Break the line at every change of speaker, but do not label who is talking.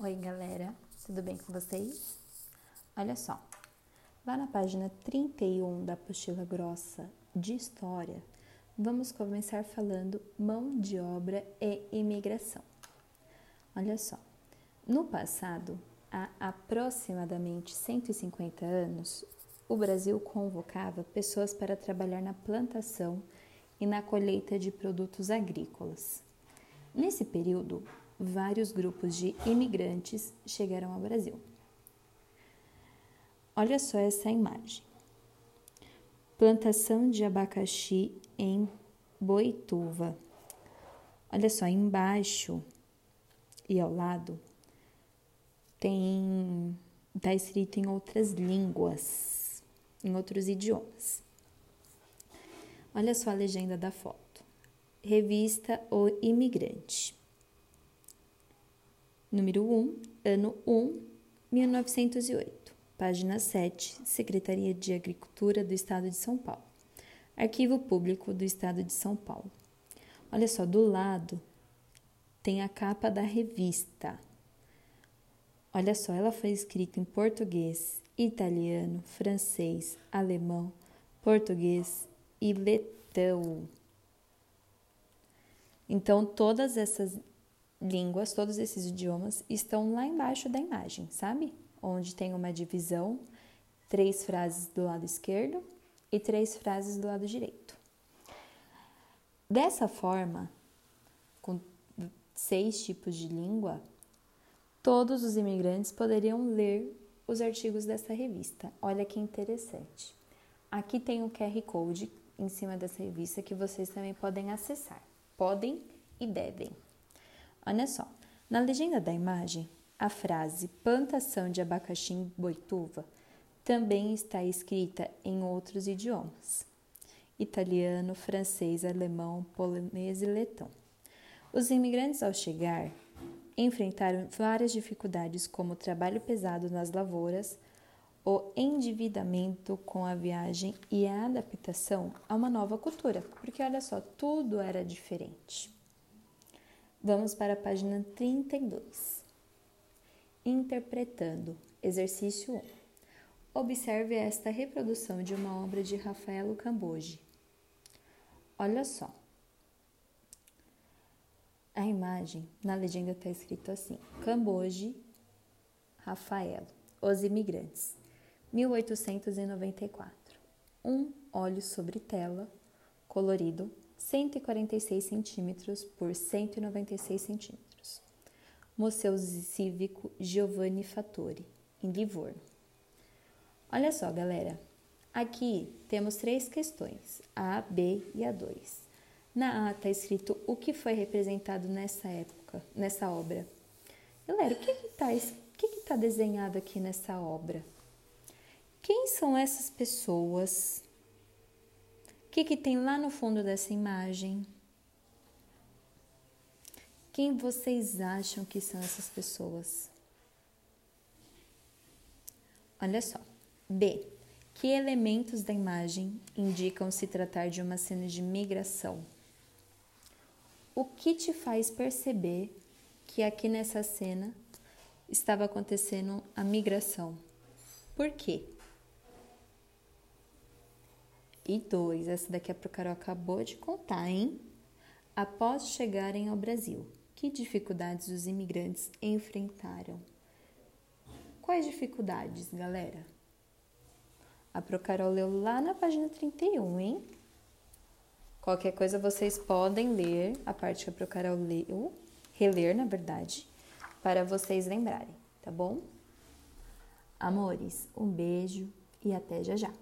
Oi, galera, tudo bem com vocês? Olha só, lá na página 31 da apostila grossa de História, vamos começar falando mão de obra e imigração. Olha só, no passado, há aproximadamente 150 anos, o Brasil convocava pessoas para trabalhar na plantação e na colheita de produtos agrícolas. Nesse período, vários grupos de imigrantes chegaram ao Brasil. Olha só essa imagem. Plantação de abacaxi em Boituva. Olha só, embaixo e ao lado tem está escrito em outras línguas, em outros idiomas. Olha só a legenda da foto. Revista O Imigrante número 1, ano 1, 1908, página 7, Secretaria de Agricultura do Estado de São Paulo. Arquivo Público do Estado de São Paulo. Olha só, do lado tem a capa da revista. Olha só, ela foi escrita em português, italiano, francês, alemão, português e letão. Então, todas essas línguas, todos esses idiomas, estão lá embaixo da imagem, sabe? Onde tem uma divisão, três frases do lado esquerdo e três frases do lado direito. Dessa forma, com seis tipos de língua, todos os imigrantes poderiam ler os artigos dessa revista. Olha que interessante. Aqui tem o QR Code em cima dessa revista que vocês também podem acessar. Podem e devem. Olha só, na legenda da imagem, a frase plantação de abacaxi em Boituva também está escrita em outros idiomas: italiano, francês, alemão, polonês e letão. Os imigrantes, ao chegar, enfrentaram várias dificuldades, como o trabalho pesado nas lavouras, o endividamento com a viagem e a adaptação a uma nova cultura, porque olha só, tudo era diferente. Vamos para a página 32. Interpretando. Exercício 1. Observe esta reprodução de uma obra de Rafaelo Camboji. Olha só. A imagem, na legenda está escrito assim: Camboji, Rafaelo, Os Imigrantes, 1894. Um óleo sobre tela, colorido, 146 centímetros por 196 centímetros. Museu Cívico Giovanni Fattori, em Livorno. Olha só, galera. Aqui temos três questões, a, B e a 2. Na A está escrito o que foi representado nessa época, nessa obra. Galera, o que está que que tá desenhado aqui nessa obra? Quem são essas pessoas que, que tem lá no fundo dessa imagem? Quem vocês acham que são essas pessoas? Olha só. B. Que elementos da imagem indicam se tratar de uma cena de migração? O que te faz perceber que aqui nessa cena estava acontecendo a migração? Por quê? E dois, essa daqui a Procaro acabou de contar, hein? Após chegarem ao Brasil, que dificuldades os imigrantes enfrentaram? Quais dificuldades, galera? A Procarol leu lá na página 31, hein? Qualquer coisa vocês podem ler a parte que a Procarol leu, reler, na verdade, para vocês lembrarem, tá bom? Amores, um beijo e até já já.